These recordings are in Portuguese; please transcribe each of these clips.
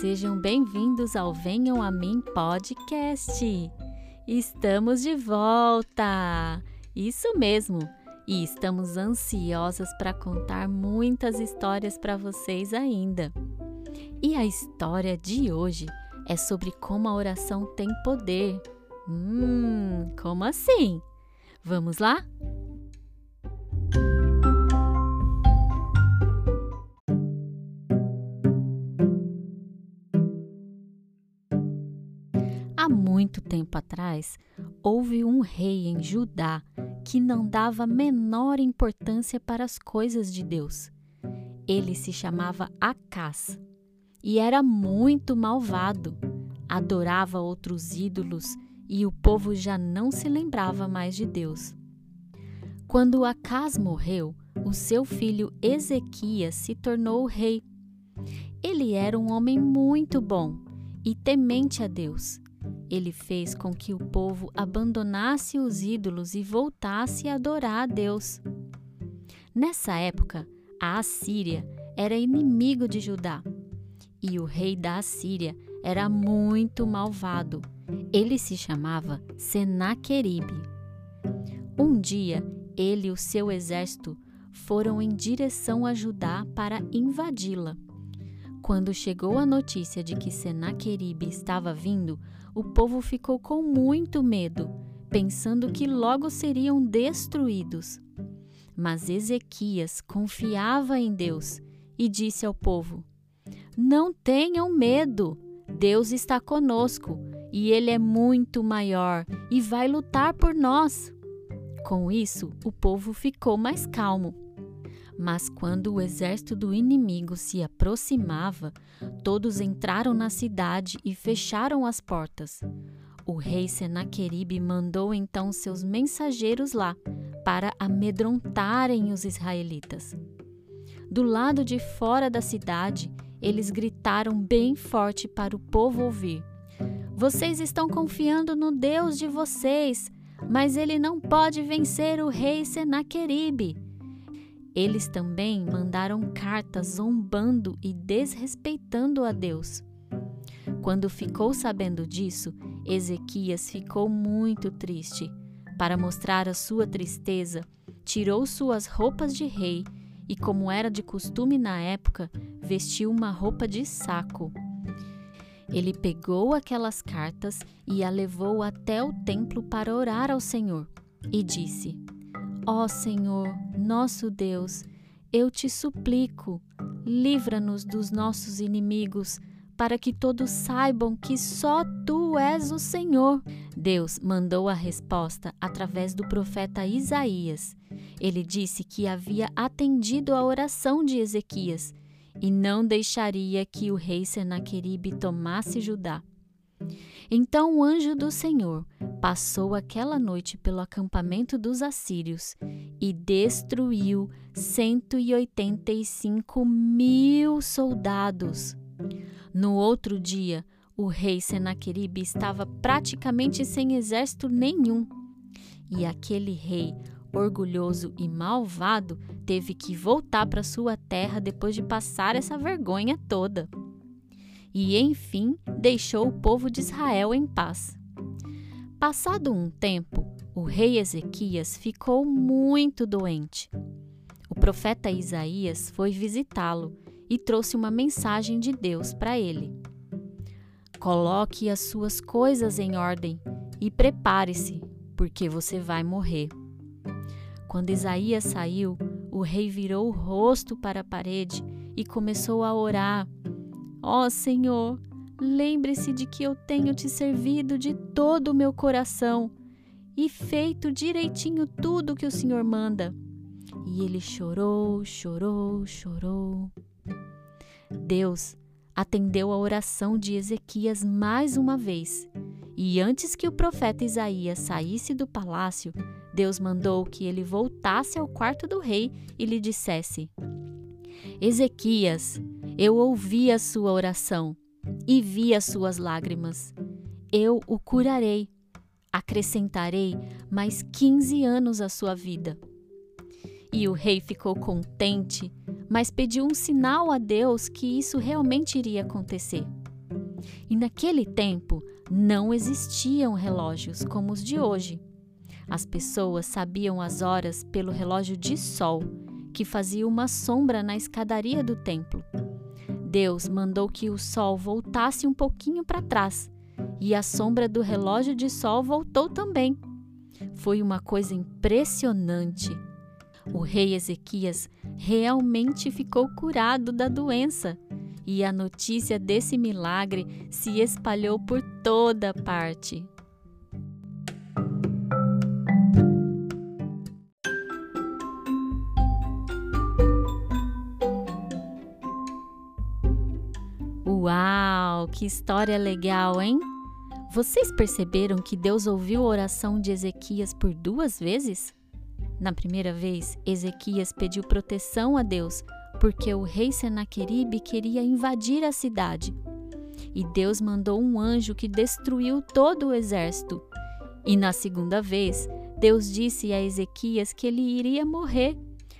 Sejam bem-vindos ao Venham a Mim Podcast. Estamos de volta! Isso mesmo! E estamos ansiosas para contar muitas histórias para vocês ainda. E a história de hoje é sobre como a oração tem poder. Hum, como assim? Vamos lá? Muito tempo atrás, houve um rei em Judá que não dava menor importância para as coisas de Deus. Ele se chamava Acás e era muito malvado. Adorava outros ídolos e o povo já não se lembrava mais de Deus. Quando Acás morreu, o seu filho Ezequias se tornou rei. Ele era um homem muito bom e temente a Deus ele fez com que o povo abandonasse os ídolos e voltasse a adorar a Deus. Nessa época, a Assíria era inimigo de Judá e o rei da Assíria era muito malvado. Ele se chamava Senaqueribe. Um dia, ele e o seu exército foram em direção a Judá para invadi-la. Quando chegou a notícia de que Senaqueribe estava vindo, o povo ficou com muito medo, pensando que logo seriam destruídos. Mas Ezequias confiava em Deus e disse ao povo: Não tenham medo, Deus está conosco e Ele é muito maior e vai lutar por nós. Com isso, o povo ficou mais calmo. Mas quando o exército do inimigo se aproximava, todos entraram na cidade e fecharam as portas. O rei Senaqueribe mandou então seus mensageiros lá para amedrontarem os israelitas. Do lado de fora da cidade, eles gritaram bem forte para o povo ouvir: Vocês estão confiando no Deus de vocês, mas ele não pode vencer o rei Senaqueribe. Eles também mandaram cartas zombando e desrespeitando a Deus. Quando ficou sabendo disso, Ezequias ficou muito triste. Para mostrar a sua tristeza, tirou suas roupas de rei e, como era de costume na época, vestiu uma roupa de saco. Ele pegou aquelas cartas e a levou até o templo para orar ao Senhor e disse: Ó Senhor, nosso Deus, eu te suplico, livra-nos dos nossos inimigos, para que todos saibam que só tu és o Senhor. Deus mandou a resposta através do profeta Isaías. Ele disse que havia atendido a oração de Ezequias e não deixaria que o rei Senaqueribe tomasse Judá. Então o anjo do Senhor passou aquela noite pelo acampamento dos assírios e destruiu 185 mil soldados. No outro dia, o rei Senaqueribe estava praticamente sem exército nenhum. E aquele rei, orgulhoso e malvado, teve que voltar para sua terra depois de passar essa vergonha toda e, enfim, deixou o povo de Israel em paz. Passado um tempo, o rei Ezequias ficou muito doente. O profeta Isaías foi visitá-lo e trouxe uma mensagem de Deus para ele. Coloque as suas coisas em ordem e prepare-se, porque você vai morrer. Quando Isaías saiu, o rei virou o rosto para a parede e começou a orar Ó oh, Senhor, lembre-se de que eu tenho te servido de todo o meu coração e feito direitinho tudo o que o Senhor manda. E ele chorou, chorou, chorou. Deus atendeu a oração de Ezequias mais uma vez. E antes que o profeta Isaías saísse do palácio, Deus mandou que ele voltasse ao quarto do rei e lhe dissesse: Ezequias, eu ouvi a sua oração e vi as suas lágrimas. Eu o curarei. Acrescentarei mais 15 anos à sua vida. E o rei ficou contente, mas pediu um sinal a Deus que isso realmente iria acontecer. E naquele tempo não existiam relógios como os de hoje. As pessoas sabiam as horas pelo relógio de sol, que fazia uma sombra na escadaria do templo. Deus mandou que o sol voltasse um pouquinho para trás, e a sombra do relógio de sol voltou também. Foi uma coisa impressionante. O rei Ezequias realmente ficou curado da doença e a notícia desse milagre se espalhou por toda parte. Uau, que história legal, hein? Vocês perceberam que Deus ouviu a oração de Ezequias por duas vezes? Na primeira vez, Ezequias pediu proteção a Deus porque o rei Senaqueribe queria invadir a cidade. E Deus mandou um anjo que destruiu todo o exército. E na segunda vez, Deus disse a Ezequias que ele iria morrer,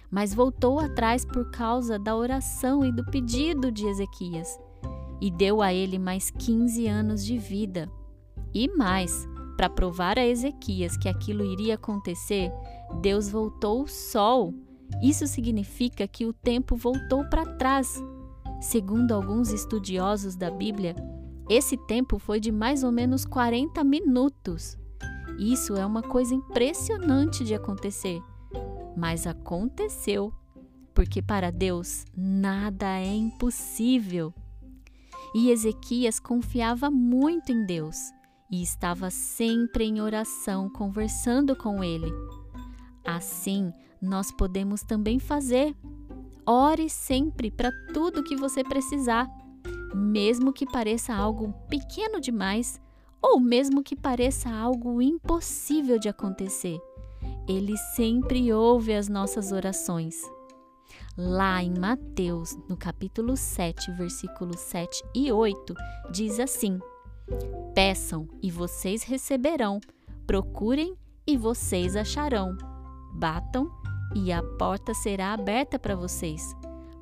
mas voltou atrás por causa da oração e do pedido de Ezequias. E deu a ele mais 15 anos de vida. E mais, para provar a Ezequias que aquilo iria acontecer, Deus voltou o sol isso significa que o tempo voltou para trás. Segundo alguns estudiosos da Bíblia, esse tempo foi de mais ou menos 40 minutos. Isso é uma coisa impressionante de acontecer, mas aconteceu, porque para Deus nada é impossível. E Ezequias confiava muito em Deus e estava sempre em oração conversando com ele. Assim, nós podemos também fazer. Ore sempre para tudo que você precisar, mesmo que pareça algo pequeno demais ou mesmo que pareça algo impossível de acontecer. Ele sempre ouve as nossas orações. Lá em Mateus, no capítulo 7, versículos 7 e 8, diz assim: Peçam e vocês receberão, procurem e vocês acharão, batam e a porta será aberta para vocês,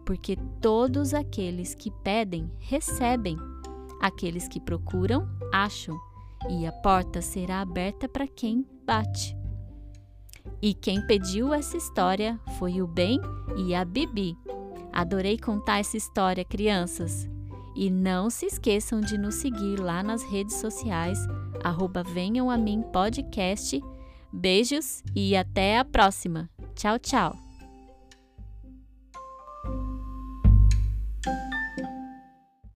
porque todos aqueles que pedem, recebem, aqueles que procuram, acham, e a porta será aberta para quem bate. E quem pediu essa história foi o Ben e a Bibi. Adorei contar essa história, crianças. E não se esqueçam de nos seguir lá nas redes sociais, arroba Venham a Mim Podcast. Beijos e até a próxima! Tchau, tchau!